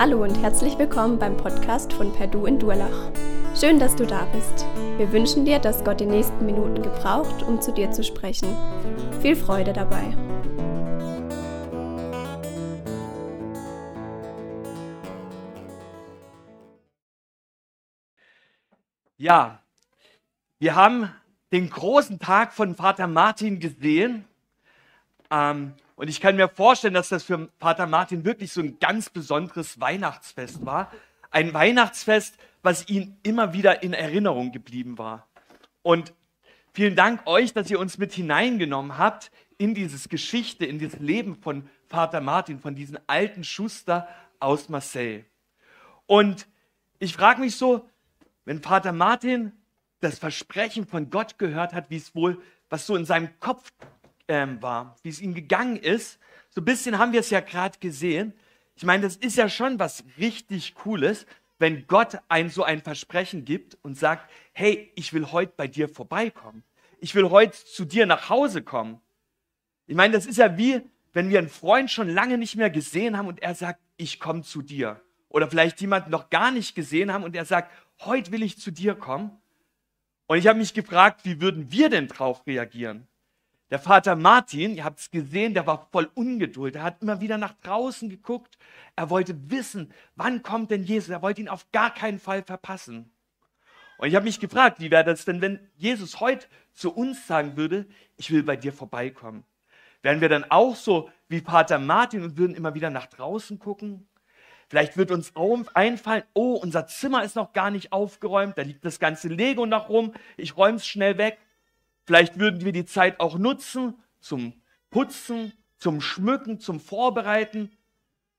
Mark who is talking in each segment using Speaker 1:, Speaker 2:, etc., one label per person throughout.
Speaker 1: Hallo und herzlich willkommen beim Podcast von Perdu in Durlach. Schön, dass du da bist. Wir wünschen dir, dass Gott die nächsten Minuten gebraucht, um zu dir zu sprechen. Viel Freude dabei.
Speaker 2: Ja, wir haben den großen Tag von Vater Martin gesehen. Ähm, und ich kann mir vorstellen, dass das für Vater Martin wirklich so ein ganz besonderes Weihnachtsfest war. Ein Weihnachtsfest, was ihm immer wieder in Erinnerung geblieben war. Und vielen Dank euch, dass ihr uns mit hineingenommen habt in dieses Geschichte, in das Leben von Vater Martin, von diesem alten Schuster aus Marseille. Und ich frage mich so, wenn Vater Martin das Versprechen von Gott gehört hat, wie es wohl, was so in seinem Kopf ähm, war, wie es ihm gegangen ist. So ein bisschen haben wir es ja gerade gesehen. Ich meine, das ist ja schon was richtig Cooles, wenn Gott ein so ein Versprechen gibt und sagt, hey, ich will heute bei dir vorbeikommen. Ich will heute zu dir nach Hause kommen. Ich meine, das ist ja wie, wenn wir einen Freund schon lange nicht mehr gesehen haben und er sagt, ich komme zu dir. Oder vielleicht jemanden noch gar nicht gesehen haben und er sagt, heute will ich zu dir kommen. Und ich habe mich gefragt, wie würden wir denn drauf reagieren? Der Vater Martin, ihr habt es gesehen, der war voll Ungeduld. Er hat immer wieder nach draußen geguckt. Er wollte wissen, wann kommt denn Jesus? Er wollte ihn auf gar keinen Fall verpassen. Und ich habe mich gefragt, wie wäre das denn, wenn Jesus heute zu uns sagen würde, ich will bei dir vorbeikommen? Wären wir dann auch so wie Vater Martin und würden immer wieder nach draußen gucken? Vielleicht wird uns einfallen, oh, unser Zimmer ist noch gar nicht aufgeräumt, da liegt das ganze Lego noch rum, ich räume es schnell weg. Vielleicht würden wir die Zeit auch nutzen zum Putzen, zum Schmücken, zum Vorbereiten.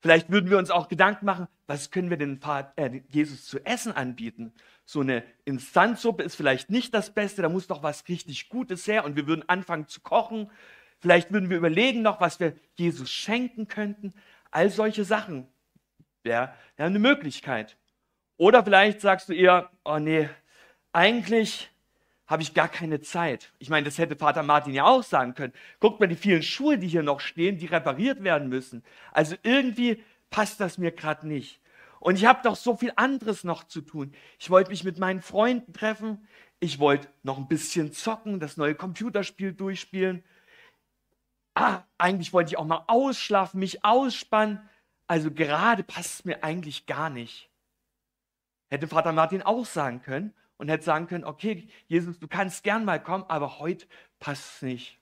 Speaker 2: Vielleicht würden wir uns auch Gedanken machen, was können wir denn äh, Jesus zu essen anbieten? So eine Instanzsuppe ist vielleicht nicht das Beste, da muss doch was richtig Gutes her und wir würden anfangen zu kochen. Vielleicht würden wir überlegen noch, was wir Jesus schenken könnten. All solche Sachen wäre ja eine Möglichkeit. Oder vielleicht sagst du eher, oh nee, eigentlich habe ich gar keine Zeit. Ich meine, das hätte Vater Martin ja auch sagen können. Guckt mal die vielen Schuhe, die hier noch stehen, die repariert werden müssen. Also irgendwie passt das mir gerade nicht. Und ich habe doch so viel anderes noch zu tun. Ich wollte mich mit meinen Freunden treffen. Ich wollte noch ein bisschen zocken, das neue Computerspiel durchspielen. Ah, eigentlich wollte ich auch mal ausschlafen, mich ausspannen. Also gerade passt es mir eigentlich gar nicht. Hätte Vater Martin auch sagen können und hätte sagen können, okay, Jesus, du kannst gern mal kommen, aber heute passt es nicht.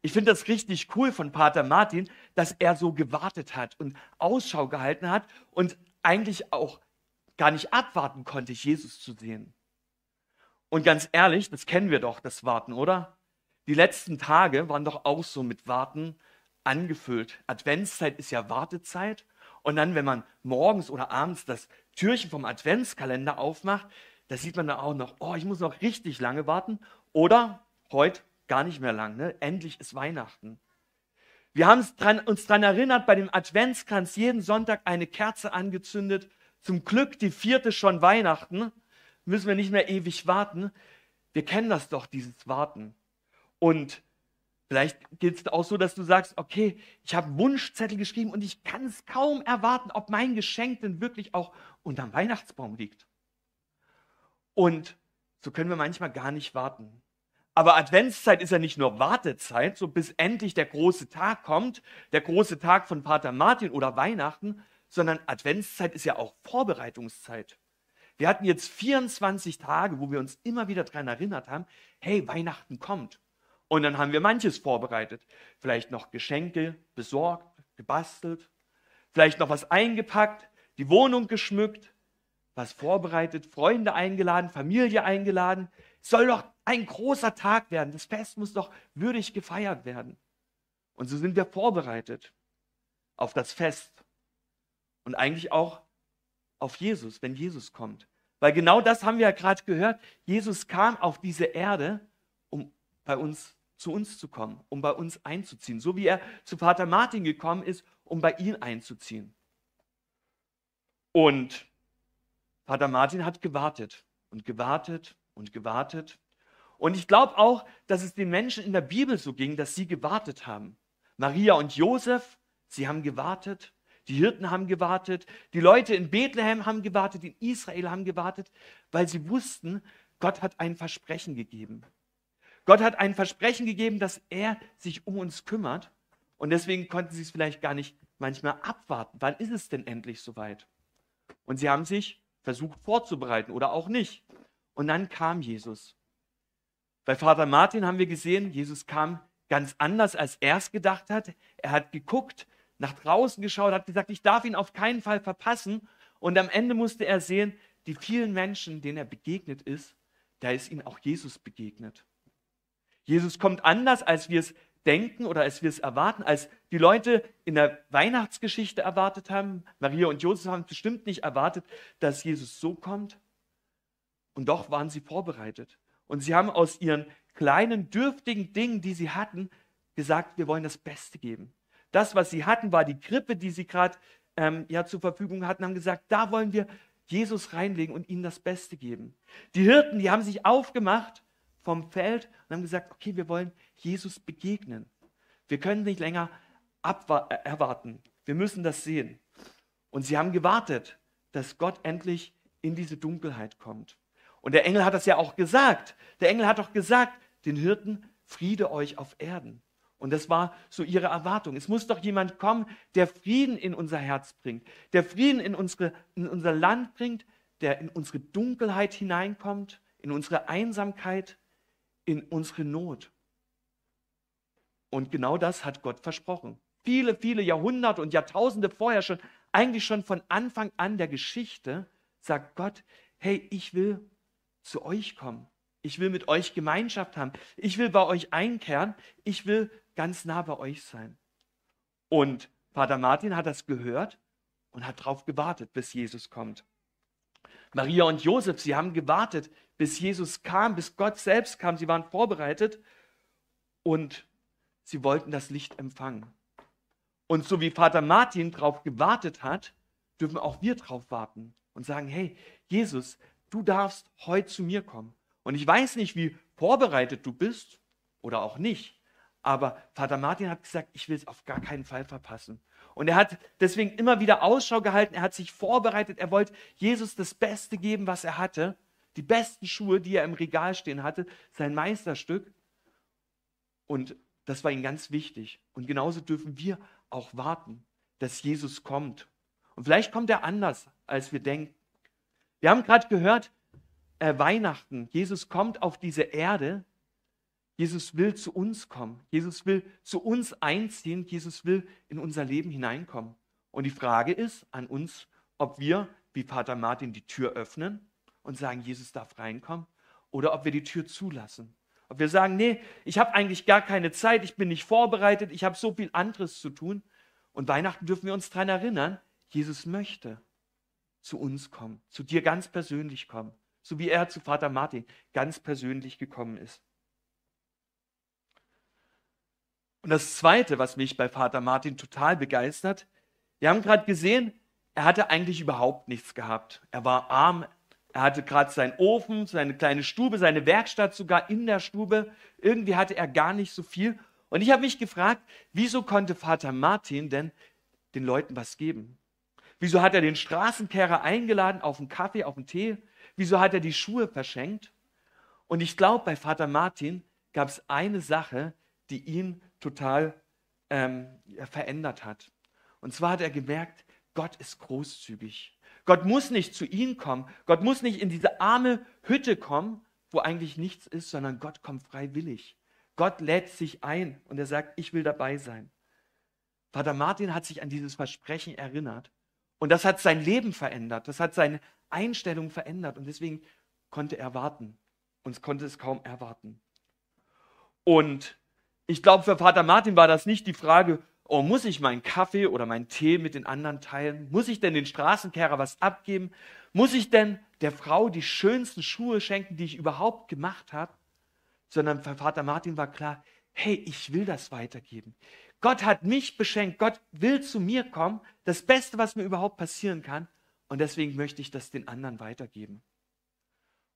Speaker 2: Ich finde das richtig cool von Pater Martin, dass er so gewartet hat und Ausschau gehalten hat und eigentlich auch gar nicht abwarten konnte, Jesus zu sehen. Und ganz ehrlich, das kennen wir doch, das Warten, oder? Die letzten Tage waren doch auch so mit Warten angefüllt. Adventszeit ist ja Wartezeit. Und dann, wenn man morgens oder abends das Türchen vom Adventskalender aufmacht, da sieht man dann auch noch, oh, ich muss noch richtig lange warten. Oder heute gar nicht mehr lang, ne? endlich ist Weihnachten. Wir haben uns daran erinnert, bei dem Adventskranz jeden Sonntag eine Kerze angezündet. Zum Glück die vierte schon Weihnachten. Müssen wir nicht mehr ewig warten. Wir kennen das doch, dieses Warten. Und Vielleicht geht es auch so, dass du sagst, okay, ich habe Wunschzettel geschrieben und ich kann es kaum erwarten, ob mein Geschenk denn wirklich auch unterm Weihnachtsbaum liegt. Und so können wir manchmal gar nicht warten. Aber Adventszeit ist ja nicht nur Wartezeit, so bis endlich der große Tag kommt, der große Tag von Pater Martin oder Weihnachten, sondern Adventszeit ist ja auch Vorbereitungszeit. Wir hatten jetzt 24 Tage, wo wir uns immer wieder daran erinnert haben, hey, Weihnachten kommt. Und dann haben wir manches vorbereitet. Vielleicht noch Geschenke besorgt, gebastelt, vielleicht noch was eingepackt, die Wohnung geschmückt, was vorbereitet, Freunde eingeladen, Familie eingeladen. Es soll doch ein großer Tag werden. Das Fest muss doch würdig gefeiert werden. Und so sind wir vorbereitet auf das Fest und eigentlich auch auf Jesus, wenn Jesus kommt. Weil genau das haben wir ja gerade gehört. Jesus kam auf diese Erde, um bei uns zu uns zu kommen, um bei uns einzuziehen, so wie er zu Vater Martin gekommen ist, um bei ihm einzuziehen. Und Vater Martin hat gewartet und gewartet und gewartet. Und ich glaube auch, dass es den Menschen in der Bibel so ging, dass sie gewartet haben. Maria und Josef, sie haben gewartet. die Hirten haben gewartet, die Leute in Bethlehem haben gewartet, in Israel haben gewartet, weil sie wussten, Gott hat ein Versprechen gegeben. Gott hat ein Versprechen gegeben, dass er sich um uns kümmert. Und deswegen konnten sie es vielleicht gar nicht manchmal abwarten. Wann ist es denn endlich soweit? Und sie haben sich versucht vorzubereiten oder auch nicht. Und dann kam Jesus. Bei Vater Martin haben wir gesehen, Jesus kam ganz anders, als er es gedacht hat. Er hat geguckt, nach draußen geschaut, hat gesagt, ich darf ihn auf keinen Fall verpassen. Und am Ende musste er sehen, die vielen Menschen, denen er begegnet ist, da ist ihnen auch Jesus begegnet. Jesus kommt anders, als wir es denken oder als wir es erwarten, als die Leute in der Weihnachtsgeschichte erwartet haben. Maria und Josef haben bestimmt nicht erwartet, dass Jesus so kommt. Und doch waren sie vorbereitet. Und sie haben aus ihren kleinen, dürftigen Dingen, die sie hatten, gesagt, wir wollen das Beste geben. Das, was sie hatten, war die Krippe, die sie gerade ähm, ja, zur Verfügung hatten, haben gesagt, da wollen wir Jesus reinlegen und ihnen das Beste geben. Die Hirten, die haben sich aufgemacht vom Feld und haben gesagt, okay, wir wollen Jesus begegnen. Wir können nicht länger erwarten. Wir müssen das sehen. Und sie haben gewartet, dass Gott endlich in diese Dunkelheit kommt. Und der Engel hat das ja auch gesagt. Der Engel hat doch gesagt, den Hirten, Friede euch auf Erden. Und das war so ihre Erwartung. Es muss doch jemand kommen, der Frieden in unser Herz bringt, der Frieden in, unsere, in unser Land bringt, der in unsere Dunkelheit hineinkommt, in unsere Einsamkeit, in unsere Not. Und genau das hat Gott versprochen. Viele, viele Jahrhunderte und Jahrtausende vorher schon, eigentlich schon von Anfang an der Geschichte, sagt Gott, hey, ich will zu euch kommen. Ich will mit euch Gemeinschaft haben. Ich will bei euch einkehren. Ich will ganz nah bei euch sein. Und Vater Martin hat das gehört und hat darauf gewartet, bis Jesus kommt. Maria und Josef, sie haben gewartet, bis Jesus kam, bis Gott selbst kam. Sie waren vorbereitet und sie wollten das Licht empfangen. Und so wie Vater Martin darauf gewartet hat, dürfen auch wir darauf warten und sagen, hey, Jesus, du darfst heute zu mir kommen. Und ich weiß nicht, wie vorbereitet du bist oder auch nicht, aber Vater Martin hat gesagt, ich will es auf gar keinen Fall verpassen. Und er hat deswegen immer wieder Ausschau gehalten, er hat sich vorbereitet, er wollte Jesus das Beste geben, was er hatte, die besten Schuhe, die er im Regal stehen hatte, sein Meisterstück. Und das war ihm ganz wichtig. Und genauso dürfen wir auch warten, dass Jesus kommt. Und vielleicht kommt er anders, als wir denken. Wir haben gerade gehört, äh, Weihnachten, Jesus kommt auf diese Erde, Jesus will zu uns kommen, Jesus will zu uns einziehen, Jesus will in unser Leben hineinkommen. Und die Frage ist an uns, ob wir, wie Vater Martin, die Tür öffnen und sagen, Jesus darf reinkommen, oder ob wir die Tür zulassen. Ob wir sagen, nee, ich habe eigentlich gar keine Zeit, ich bin nicht vorbereitet, ich habe so viel anderes zu tun. Und Weihnachten dürfen wir uns daran erinnern, Jesus möchte zu uns kommen, zu dir ganz persönlich kommen, so wie er zu Vater Martin ganz persönlich gekommen ist. Und das Zweite, was mich bei Vater Martin total begeistert, wir haben gerade gesehen, er hatte eigentlich überhaupt nichts gehabt. Er war arm, er hatte gerade seinen Ofen, seine kleine Stube, seine Werkstatt sogar in der Stube. Irgendwie hatte er gar nicht so viel. Und ich habe mich gefragt, wieso konnte Vater Martin denn den Leuten was geben? Wieso hat er den Straßenkehrer eingeladen auf einen Kaffee, auf einen Tee? Wieso hat er die Schuhe verschenkt? Und ich glaube, bei Vater Martin gab es eine Sache, die ihn total ähm, verändert hat. Und zwar hat er gemerkt, Gott ist großzügig. Gott muss nicht zu ihm kommen. Gott muss nicht in diese arme Hütte kommen, wo eigentlich nichts ist, sondern Gott kommt freiwillig. Gott lädt sich ein und er sagt, ich will dabei sein. Vater Martin hat sich an dieses Versprechen erinnert und das hat sein Leben verändert, das hat seine Einstellung verändert und deswegen konnte er warten und konnte es kaum erwarten. Und ich glaube, für Vater Martin war das nicht die Frage, oh, muss ich meinen Kaffee oder meinen Tee mit den anderen teilen? Muss ich denn den Straßenkehrer was abgeben? Muss ich denn der Frau die schönsten Schuhe schenken, die ich überhaupt gemacht habe? Sondern für Vater Martin war klar, hey, ich will das weitergeben. Gott hat mich beschenkt. Gott will zu mir kommen. Das Beste, was mir überhaupt passieren kann. Und deswegen möchte ich das den anderen weitergeben.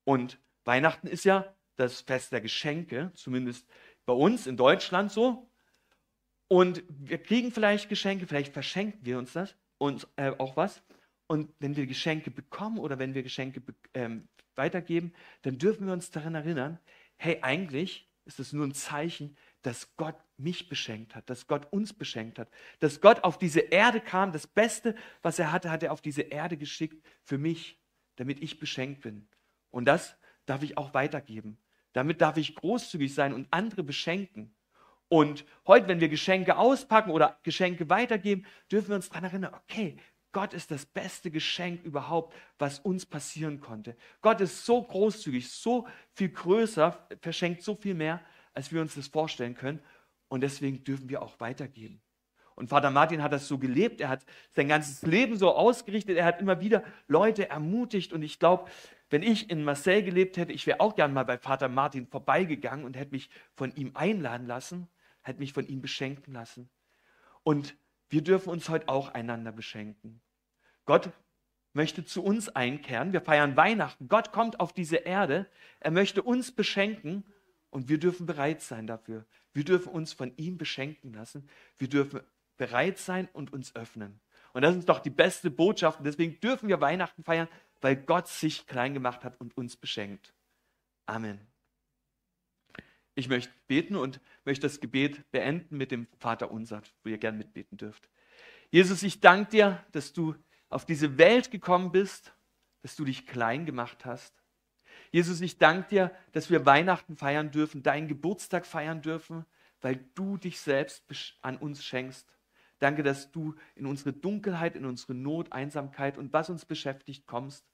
Speaker 2: Und Weihnachten ist ja das Fest der Geschenke, zumindest bei uns in Deutschland so. Und wir kriegen vielleicht Geschenke, vielleicht verschenken wir uns das. uns äh, auch was. Und wenn wir Geschenke bekommen oder wenn wir Geschenke ähm, weitergeben, dann dürfen wir uns daran erinnern, hey, eigentlich ist es nur ein Zeichen, dass Gott mich beschenkt hat, dass Gott uns beschenkt hat, dass Gott auf diese Erde kam. Das Beste, was er hatte, hat er auf diese Erde geschickt für mich, damit ich beschenkt bin. Und das darf ich auch weitergeben. Damit darf ich großzügig sein und andere beschenken. Und heute, wenn wir Geschenke auspacken oder Geschenke weitergeben, dürfen wir uns daran erinnern, okay, Gott ist das beste Geschenk überhaupt, was uns passieren konnte. Gott ist so großzügig, so viel größer, verschenkt so viel mehr, als wir uns das vorstellen können. Und deswegen dürfen wir auch weitergeben. Und Vater Martin hat das so gelebt. Er hat sein ganzes Leben so ausgerichtet. Er hat immer wieder Leute ermutigt. Und ich glaube, wenn ich in Marseille gelebt hätte, ich wäre auch gern mal bei Vater Martin vorbeigegangen und hätte mich von ihm einladen lassen hat mich von ihm beschenken lassen. Und wir dürfen uns heute auch einander beschenken. Gott möchte zu uns einkehren. Wir feiern Weihnachten. Gott kommt auf diese Erde. Er möchte uns beschenken und wir dürfen bereit sein dafür. Wir dürfen uns von ihm beschenken lassen. Wir dürfen bereit sein und uns öffnen. Und das ist doch die beste Botschaft. Und deswegen dürfen wir Weihnachten feiern, weil Gott sich klein gemacht hat und uns beschenkt. Amen. Ich möchte beten und möchte das Gebet beenden mit dem Vater unser, wo ihr gern mitbeten dürft. Jesus, ich danke dir, dass du auf diese Welt gekommen bist, dass du dich klein gemacht hast. Jesus, ich danke dir, dass wir Weihnachten feiern dürfen, deinen Geburtstag feiern dürfen, weil du dich selbst an uns schenkst. Danke, dass du in unsere Dunkelheit, in unsere Not, Einsamkeit und was uns beschäftigt kommst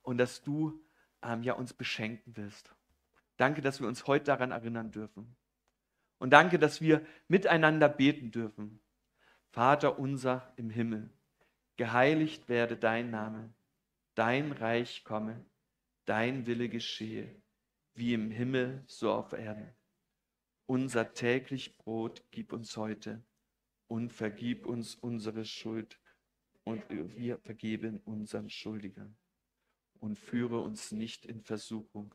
Speaker 2: und dass du ähm, ja uns beschenken willst. Danke, dass wir uns heute daran erinnern dürfen. Und danke, dass wir miteinander beten dürfen. Vater unser im Himmel, geheiligt werde dein Name, dein Reich komme, dein Wille geschehe, wie im Himmel so auf Erden. Unser täglich Brot gib uns heute und vergib uns unsere Schuld und wir vergeben unseren Schuldigern. Und führe uns nicht in Versuchung,